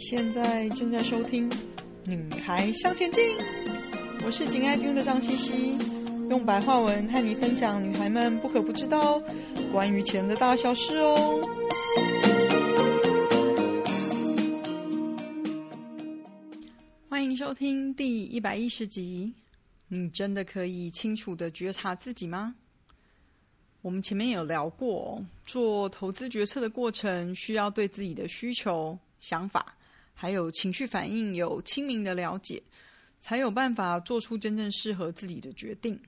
现在正在收听《女孩向前进》，我是紧爱听的张茜茜，用白话文和你分享女孩们不可不知道关于钱的大小事哦。欢迎收听第一百一十集。你真的可以清楚地觉察自己吗？我们前面有聊过，做投资决策的过程需要对自己的需求、想法。还有情绪反应有清明的了解，才有办法做出真正适合自己的决定。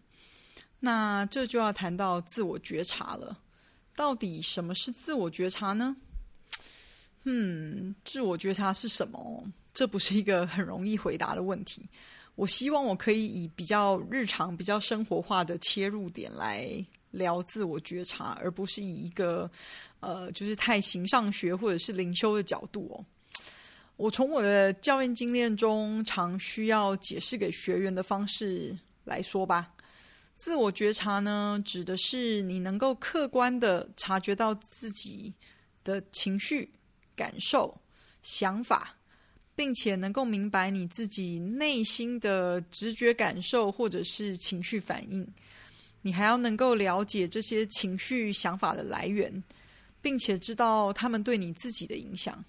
那这就要谈到自我觉察了。到底什么是自我觉察呢？嗯，自我觉察是什么？这不是一个很容易回答的问题。我希望我可以以比较日常、比较生活化的切入点来聊自我觉察，而不是以一个呃，就是太形上学或者是灵修的角度哦。我从我的教练经验中常需要解释给学员的方式来说吧，自我觉察呢，指的是你能够客观地察觉到自己的情绪、感受、想法，并且能够明白你自己内心的直觉感受或者是情绪反应。你还要能够了解这些情绪、想法的来源，并且知道他们对你自己的影响。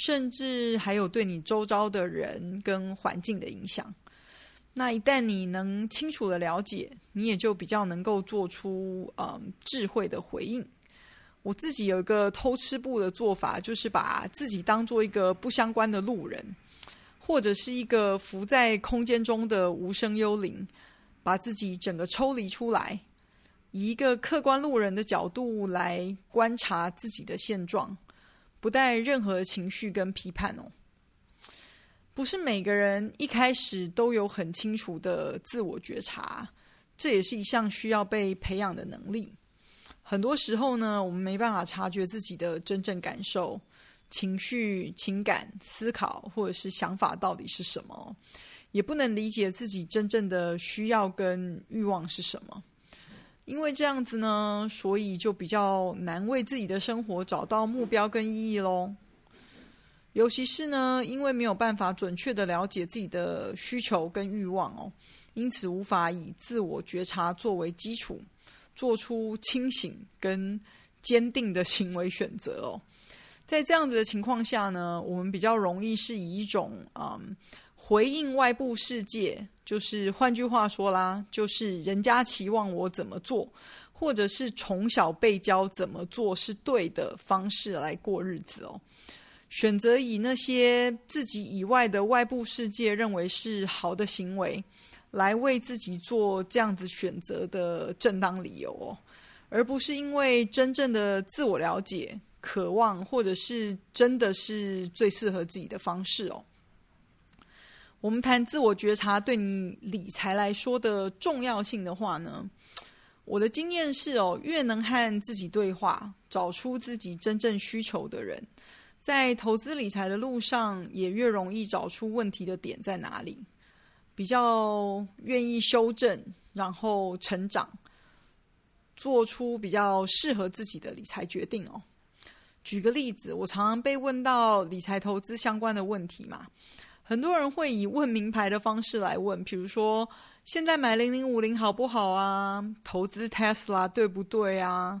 甚至还有对你周遭的人跟环境的影响。那一旦你能清楚的了解，你也就比较能够做出嗯智慧的回应。我自己有一个偷吃步的做法，就是把自己当做一个不相关的路人，或者是一个浮在空间中的无声幽灵，把自己整个抽离出来，以一个客观路人的角度来观察自己的现状。不带任何情绪跟批判哦，不是每个人一开始都有很清楚的自我觉察，这也是一项需要被培养的能力。很多时候呢，我们没办法察觉自己的真正感受、情绪、情感、思考或者是想法到底是什么，也不能理解自己真正的需要跟欲望是什么。因为这样子呢，所以就比较难为自己的生活找到目标跟意义喽。尤其是呢，因为没有办法准确的了解自己的需求跟欲望哦，因此无法以自我觉察作为基础，做出清醒跟坚定的行为选择哦。在这样子的情况下呢，我们比较容易是以一种嗯。回应外部世界，就是换句话说啦，就是人家期望我怎么做，或者是从小被教怎么做是对的方式来过日子哦。选择以那些自己以外的外部世界认为是好的行为，来为自己做这样子选择的正当理由哦，而不是因为真正的自我了解、渴望，或者是真的是最适合自己的方式哦。我们谈自我觉察对你理财来说的重要性的话呢，我的经验是哦，越能和自己对话，找出自己真正需求的人，在投资理财的路上也越容易找出问题的点在哪里，比较愿意修正，然后成长，做出比较适合自己的理财决定哦。举个例子，我常常被问到理财投资相关的问题嘛。很多人会以问名牌的方式来问，比如说现在买零零五零好不好啊？投资 Tesla 对不对啊？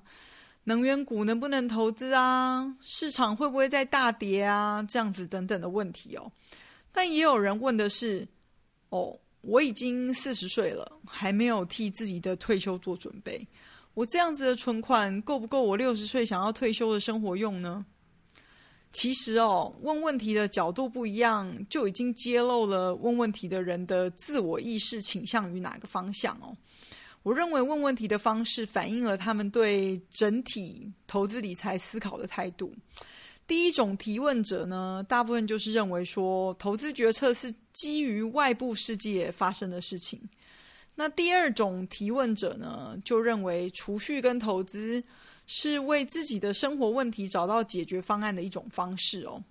能源股能不能投资啊？市场会不会再大跌啊？这样子等等的问题哦。但也有人问的是，哦，我已经四十岁了，还没有替自己的退休做准备，我这样子的存款够不够我六十岁想要退休的生活用呢？其实哦，问问题的角度不一样，就已经揭露了问问题的人的自我意识倾向于哪个方向哦。我认为问问题的方式反映了他们对整体投资理财思考的态度。第一种提问者呢，大部分就是认为说，投资决策是基于外部世界发生的事情。那第二种提问者呢，就认为储蓄跟投资。是为自己的生活问题找到解决方案的一种方式哦。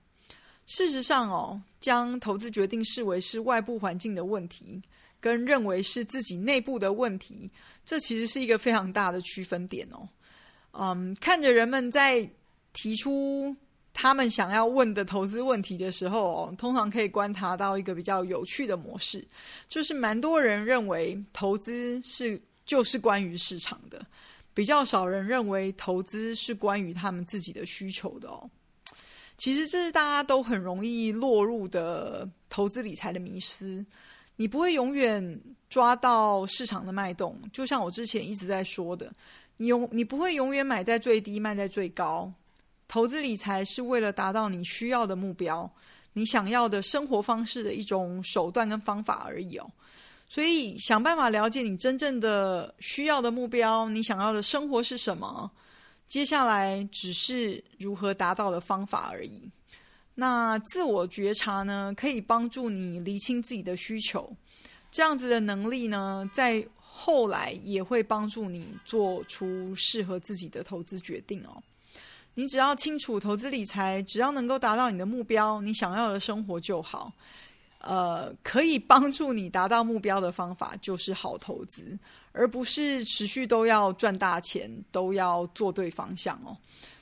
事实上哦，将投资决定视为是外部环境的问题，跟认为是自己内部的问题，这其实是一个非常大的区分点哦。嗯，看着人们在提出他们想要问的投资问题的时候哦，通常可以观察到一个比较有趣的模式，就是蛮多人认为投资是就是关于市场的，比较少人认为投资是关于他们自己的需求的哦。其实这是大家都很容易落入的投资理财的迷思，你不会永远抓到市场的脉动，就像我之前一直在说的，你永你不会永远买在最低，卖在最高。投资理财是为了达到你需要的目标，你想要的生活方式的一种手段跟方法而已哦。所以想办法了解你真正的需要的目标，你想要的生活是什么？接下来只是如何达到的方法而已。那自我觉察呢，可以帮助你厘清自己的需求。这样子的能力呢，在后来也会帮助你做出适合自己的投资决定哦。你只要清楚投资理财，只要能够达到你的目标，你想要的生活就好。呃，可以帮助你达到目标的方法就是好投资，而不是持续都要赚大钱，都要做对方向哦。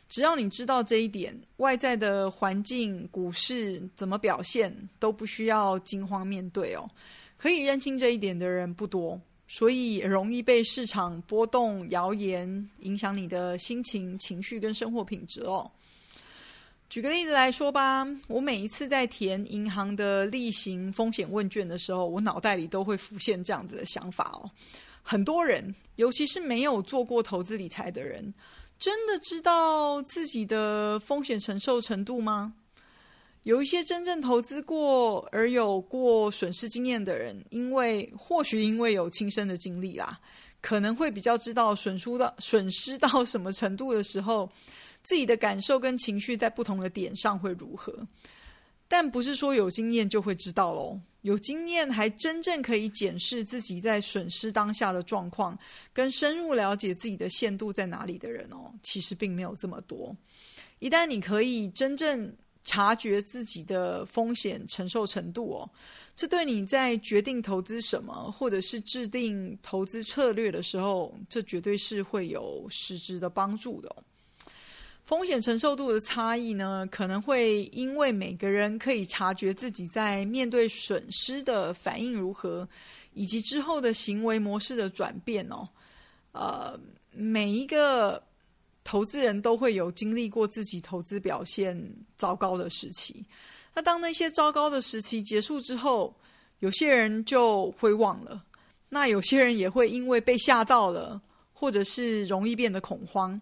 只要你知道这一点，外在的环境、股市怎么表现都不需要惊慌面对哦。可以认清这一点的人不多。所以容易被市场波动、谣言影响你的心情、情绪跟生活品质哦。举个例子来说吧，我每一次在填银行的例行风险问卷的时候，我脑袋里都会浮现这样子的想法哦。很多人，尤其是没有做过投资理财的人，真的知道自己的风险承受程度吗？有一些真正投资过而有过损失经验的人，因为或许因为有亲身的经历啦，可能会比较知道损失到损失到什么程度的时候，自己的感受跟情绪在不同的点上会如何。但不是说有经验就会知道喽，有经验还真正可以检视自己在损失当下的状况，跟深入了解自己的限度在哪里的人哦，其实并没有这么多。一旦你可以真正察觉自己的风险承受程度哦，这对你在决定投资什么，或者是制定投资策略的时候，这绝对是会有实质的帮助的。风险承受度的差异呢，可能会因为每个人可以察觉自己在面对损失的反应如何，以及之后的行为模式的转变哦。呃，每一个。投资人都会有经历过自己投资表现糟糕的时期，那当那些糟糕的时期结束之后，有些人就会忘了，那有些人也会因为被吓到了，或者是容易变得恐慌，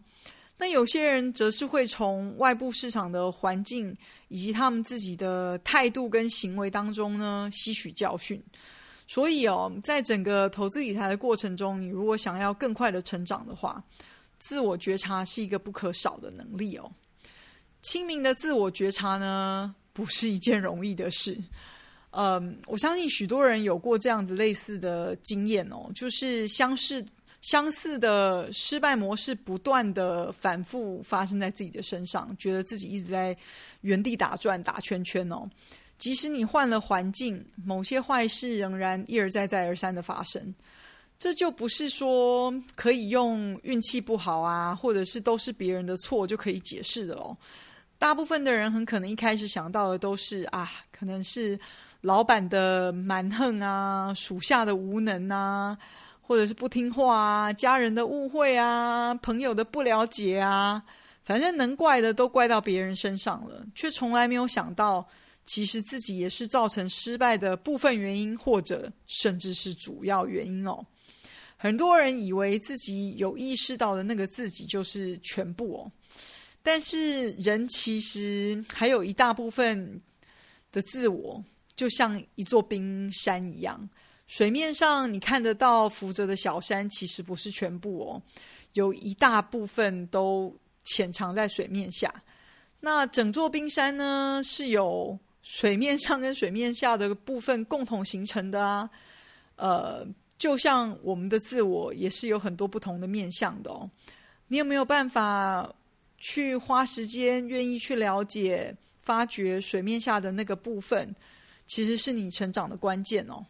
那有些人则是会从外部市场的环境以及他们自己的态度跟行为当中呢，吸取教训。所以哦，在整个投资理财的过程中，你如果想要更快的成长的话，自我觉察是一个不可少的能力哦。清明的自我觉察呢，不是一件容易的事。嗯，我相信许多人有过这样子类似的经验哦，就是相似相似的失败模式不断的反复发生在自己的身上，觉得自己一直在原地打转、打圈圈哦。即使你换了环境，某些坏事仍然一而再、再而三的发生。这就不是说可以用运气不好啊，或者是都是别人的错就可以解释的喽。大部分的人很可能一开始想到的都是啊，可能是老板的蛮横啊，属下的无能啊，或者是不听话啊，家人的误会啊，朋友的不了解啊，反正能怪的都怪到别人身上了，却从来没有想到，其实自己也是造成失败的部分原因，或者甚至是主要原因哦。很多人以为自己有意识到的那个自己就是全部哦，但是人其实还有一大部分的自我，就像一座冰山一样，水面上你看得到浮着的小山，其实不是全部哦，有一大部分都潜藏在水面下。那整座冰山呢，是由水面上跟水面下的部分共同形成的啊，呃。就像我们的自我也是有很多不同的面向的哦，你有没有办法去花时间，愿意去了解、发掘水面下的那个部分，其实是你成长的关键哦。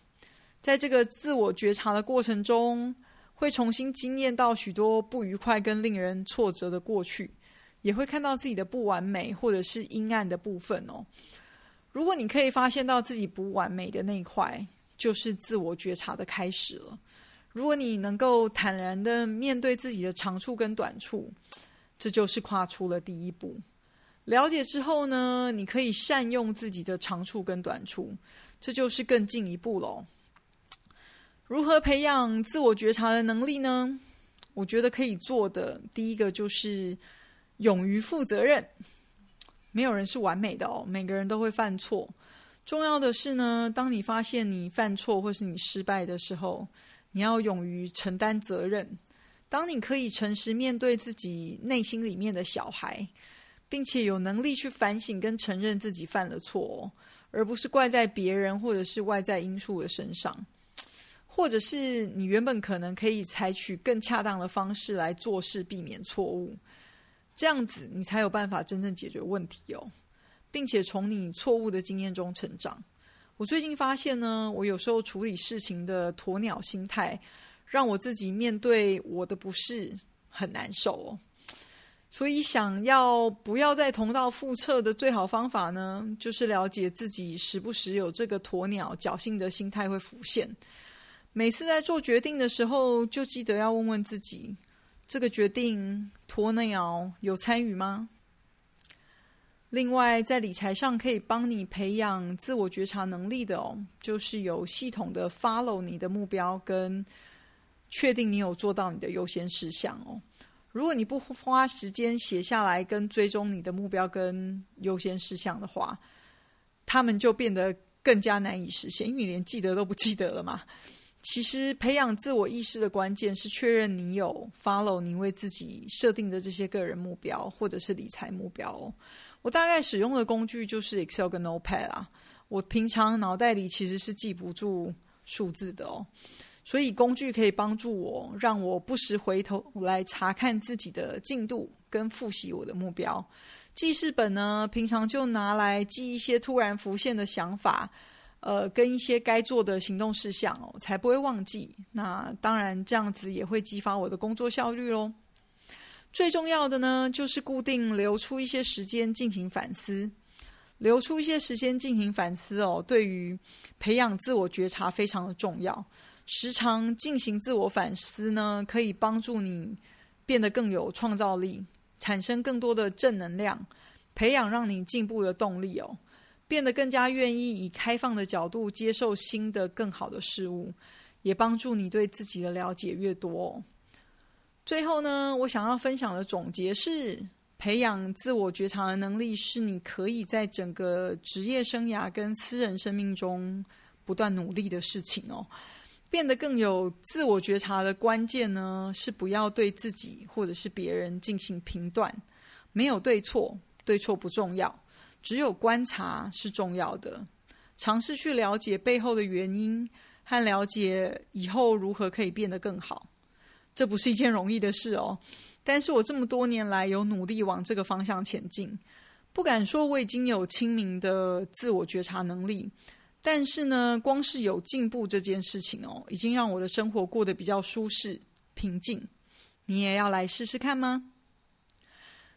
在这个自我觉察的过程中，会重新经验到许多不愉快跟令人挫折的过去，也会看到自己的不完美或者是阴暗的部分哦。如果你可以发现到自己不完美的那一块，就是自我觉察的开始了。如果你能够坦然的面对自己的长处跟短处，这就是跨出了第一步。了解之后呢，你可以善用自己的长处跟短处，这就是更进一步喽。如何培养自我觉察的能力呢？我觉得可以做的第一个就是勇于负责任。没有人是完美的哦，每个人都会犯错。重要的是呢，当你发现你犯错或是你失败的时候，你要勇于承担责任。当你可以诚实面对自己内心里面的小孩，并且有能力去反省跟承认自己犯了错，而不是怪在别人或者是外在因素的身上，或者是你原本可能可以采取更恰当的方式来做事，避免错误。这样子，你才有办法真正解决问题哦，并且从你错误的经验中成长。我最近发现呢，我有时候处理事情的鸵鸟心态，让我自己面对我的不是很难受哦。所以，想要不要再重蹈覆辙的最好方法呢，就是了解自己时不时有这个鸵鸟侥幸的心态会浮现。每次在做决定的时候，就记得要问问自己。这个决定，鸵鸟有参与吗？另外，在理财上可以帮你培养自我觉察能力的哦，就是有系统的 follow 你的目标，跟确定你有做到你的优先事项哦。如果你不花时间写下来跟追踪你的目标跟优先事项的话，他们就变得更加难以实现，因为你连记得都不记得了嘛。其实，培养自我意识的关键是确认你有 follow 你为自己设定的这些个人目标或者是理财目标哦。我大概使用的工具就是 Excel 跟 Notepad 啊。我平常脑袋里其实是记不住数字的哦，所以工具可以帮助我，让我不时回头来查看自己的进度跟复习我的目标。记事本呢，平常就拿来记一些突然浮现的想法。呃，跟一些该做的行动事项哦，才不会忘记。那当然，这样子也会激发我的工作效率喽。最重要的呢，就是固定留出一些时间进行反思，留出一些时间进行反思哦，对于培养自我觉察非常的重要。时常进行自我反思呢，可以帮助你变得更有创造力，产生更多的正能量，培养让你进步的动力哦。变得更加愿意以开放的角度接受新的、更好的事物，也帮助你对自己的了解越多。最后呢，我想要分享的总结是：培养自我觉察的能力，是你可以在整个职业生涯跟私人生命中不断努力的事情哦。变得更有自我觉察的关键呢，是不要对自己或者是别人进行评断。没有对错，对错不重要。只有观察是重要的，尝试去了解背后的原因，和了解以后如何可以变得更好。这不是一件容易的事哦，但是我这么多年来有努力往这个方向前进。不敢说我已经有清明的自我觉察能力，但是呢，光是有进步这件事情哦，已经让我的生活过得比较舒适、平静。你也要来试试看吗？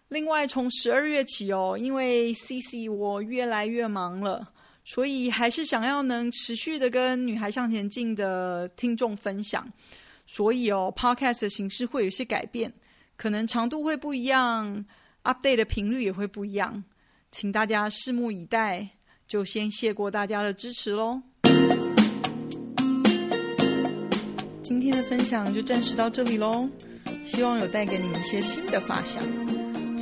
另外，从十二月起哦，因为 CC 我越来越忙了，所以还是想要能持续的跟女孩向前进的听众分享，所以哦，Podcast 的形式会有些改变，可能长度会不一样，update 的频率也会不一样，请大家拭目以待。就先谢过大家的支持喽。今天的分享就暂时到这里喽，希望有带给你们一些新的发想。